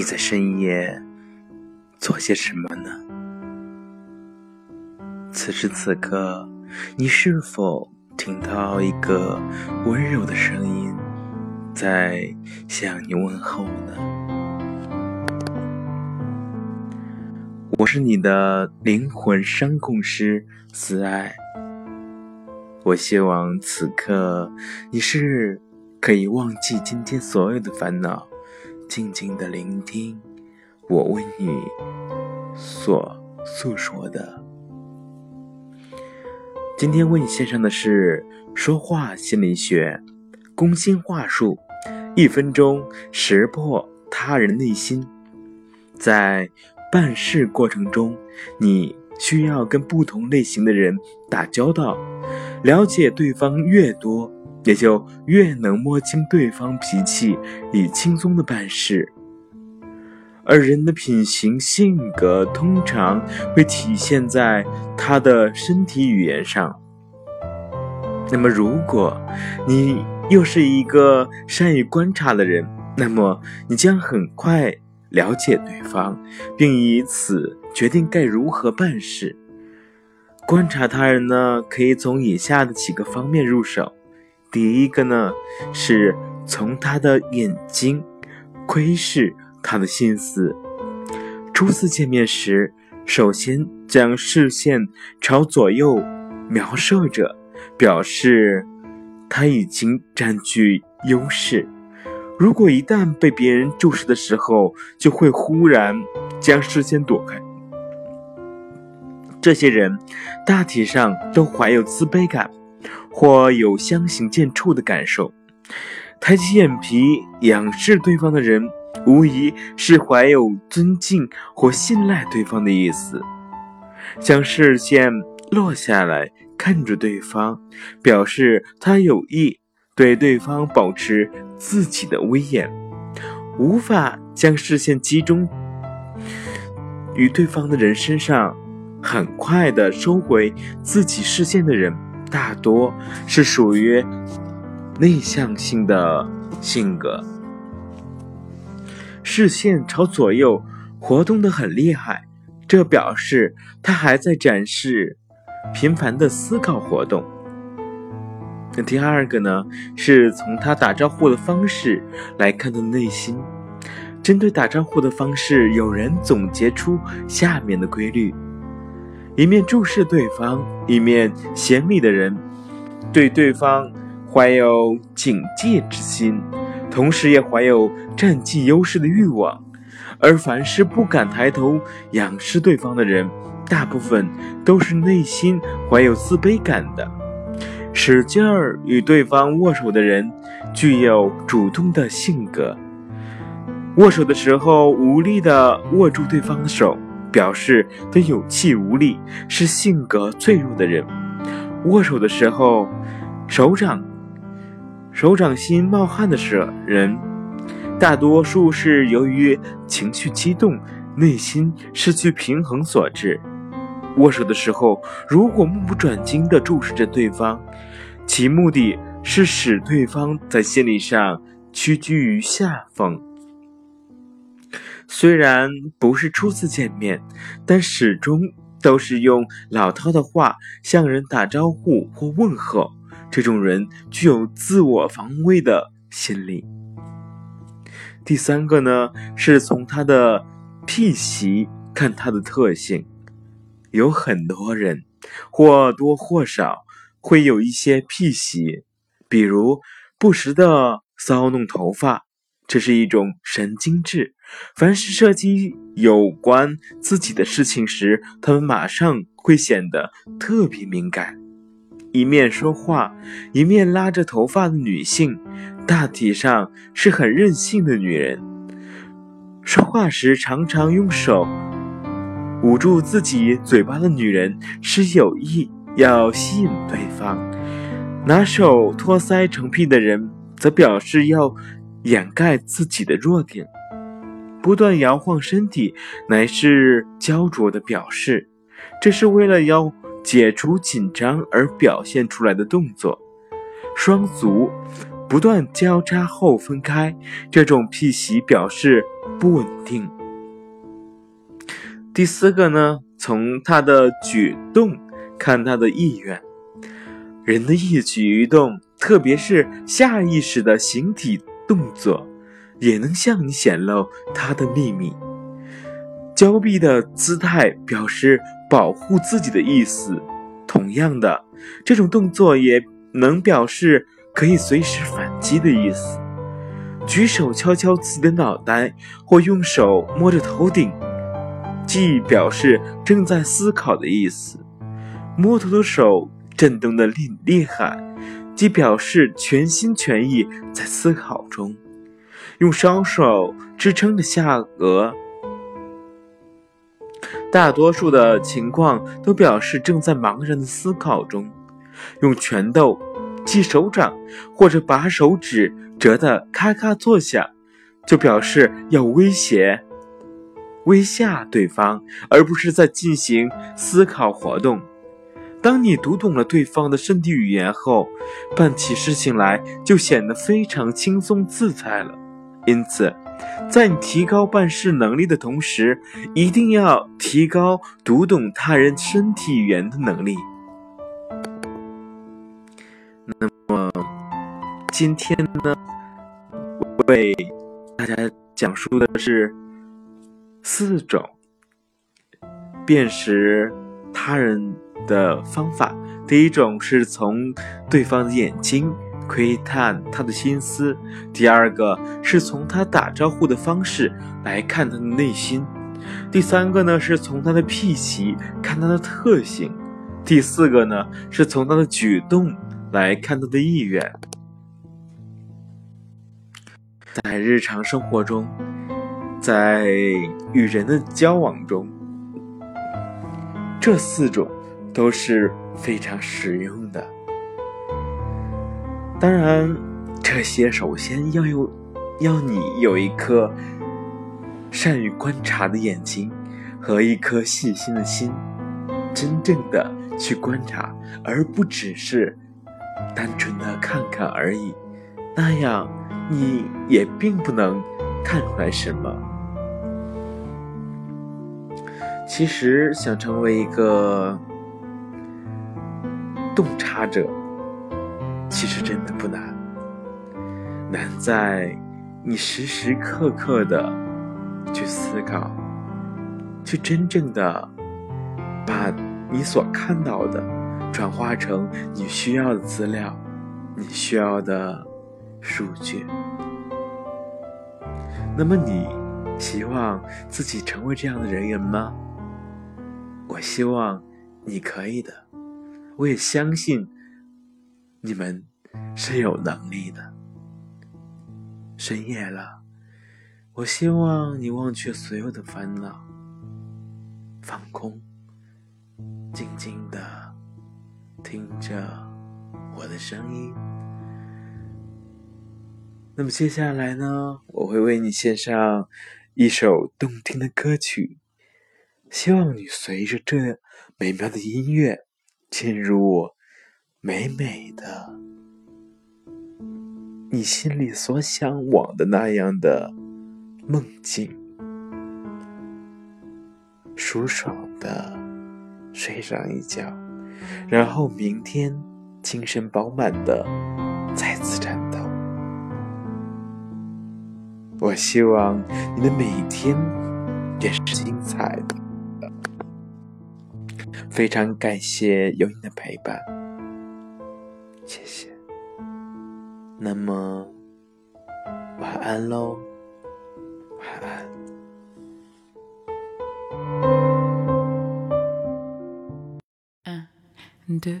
你在深夜做些什么呢？此时此刻，你是否听到一个温柔的声音在向你问候呢？我是你的灵魂声控师思爱。我希望此刻你是可以忘记今天所有的烦恼。静静的聆听我为你所诉说的。今天为你献上的是说话心理学、攻心话术，一分钟识破他人内心。在办事过程中，你需要跟不同类型的人打交道，了解对方越多。也就越能摸清对方脾气，以轻松的办事。而人的品行性格通常会体现在他的身体语言上。那么，如果你又是一个善于观察的人，那么你将很快了解对方，并以此决定该如何办事。观察他人呢，可以从以下的几个方面入手。第一个呢，是从他的眼睛窥视他的心思。初次见面时，首先将视线朝左右描射着，表示他已经占据优势。如果一旦被别人注视的时候，就会忽然将视线躲开。这些人大体上都怀有自卑感。或有相形见绌的感受，抬起眼皮仰视对方的人，无疑是怀有尊敬或信赖对方的意思。将视线落下来看着对方，表示他有意对对方保持自己的威严。无法将视线集中于对方的人身上，很快的收回自己视线的人。大多是属于内向性的性格，视线朝左右活动的很厉害，这表示他还在展示频繁的思考活动。那第二个呢，是从他打招呼的方式来看他的内心。针对打招呼的方式，有人总结出下面的规律。一面注视对方，一面嫌密的人，对对方怀有警戒之心，同时也怀有占尽优势的欲望。而凡是不敢抬头仰视对方的人，大部分都是内心怀有自卑感的。使劲儿与对方握手的人，具有主动的性格。握手的时候，无力地握住对方的手。表示他有气无力，是性格脆弱的人。握手的时候，手掌手掌心冒汗的是人，大多数是由于情绪激动、内心失去平衡所致。握手的时候，如果目不转睛地注视着对方，其目的是使对方在心理上屈居于下风。虽然不是初次见面，但始终都是用老套的话向人打招呼或问候。这种人具有自我防卫的心理。第三个呢，是从他的癖习看他的特性。有很多人或多或少会有一些癖习，比如不时的搔弄头发。这是一种神经质。凡是涉及有关自己的事情时，他们马上会显得特别敏感。一面说话，一面拉着头发的女性，大体上是很任性的女人。说话时常常用手捂住自己嘴巴的女人，是有意要吸引对方。拿手托腮成癖的人，则表示要。掩盖自己的弱点，不断摇晃身体，乃是焦灼的表示。这是为了要解除紧张而表现出来的动作。双足不断交叉后分开，这种屁息表示不稳定。第四个呢，从他的举动看他的意愿。人的一举一动，特别是下意识的形体动作，也能向你显露他的秘密。交臂的姿态表示保护自己的意思。同样的，这种动作也能表示可以随时反击的意思。举手敲敲自己的脑袋，或用手摸着头顶，既表示正在思考的意思。摸头的手震动的厉厉害，即表示全心全意在思考中。用双手支撑着下颚。大多数的情况都表示正在茫然的思考中，用拳头击手掌，或者把手指折得咔咔作响，就表示要威胁、威吓对方，而不是在进行思考活动。当你读懂了对方的身体语言后，办起事情来就显得非常轻松自在了。因此。在你提高办事能力的同时，一定要提高读懂他人身体语言的能力。那么，今天呢，为大家讲述的是四种辨识他人的方法。第一种是从对方的眼睛。窥探他的心思，第二个是从他打招呼的方式来看他的内心，第三个呢是从他的脾气看他的特性，第四个呢是从他的举动来看他的意愿。在日常生活中，在与人的交往中，这四种都是非常实用的。当然，这些首先要有，要你有一颗善于观察的眼睛和一颗细心的心，真正的去观察，而不只是单纯的看看而已。那样你也并不能看出来什么。其实，想成为一个洞察者。其实真的不难，难在你时时刻刻的去思考，去真正的把你所看到的转化成你需要的资料，你需要的数据。那么你希望自己成为这样的人员吗？我希望你可以的，我也相信。你们是有能力的。深夜了，我希望你忘却所有的烦恼，放空，静静的听着我的声音。那么接下来呢，我会为你献上一首动听的歌曲，希望你随着这美妙的音乐进入我。美美的，你心里所向往的那样的梦境，舒爽的睡上一觉，然后明天精神饱满的再次战斗。我希望你的每天也是精彩的。非常感谢有你的陪伴。谢谢。那么，晚安喽，晚安。嗯，对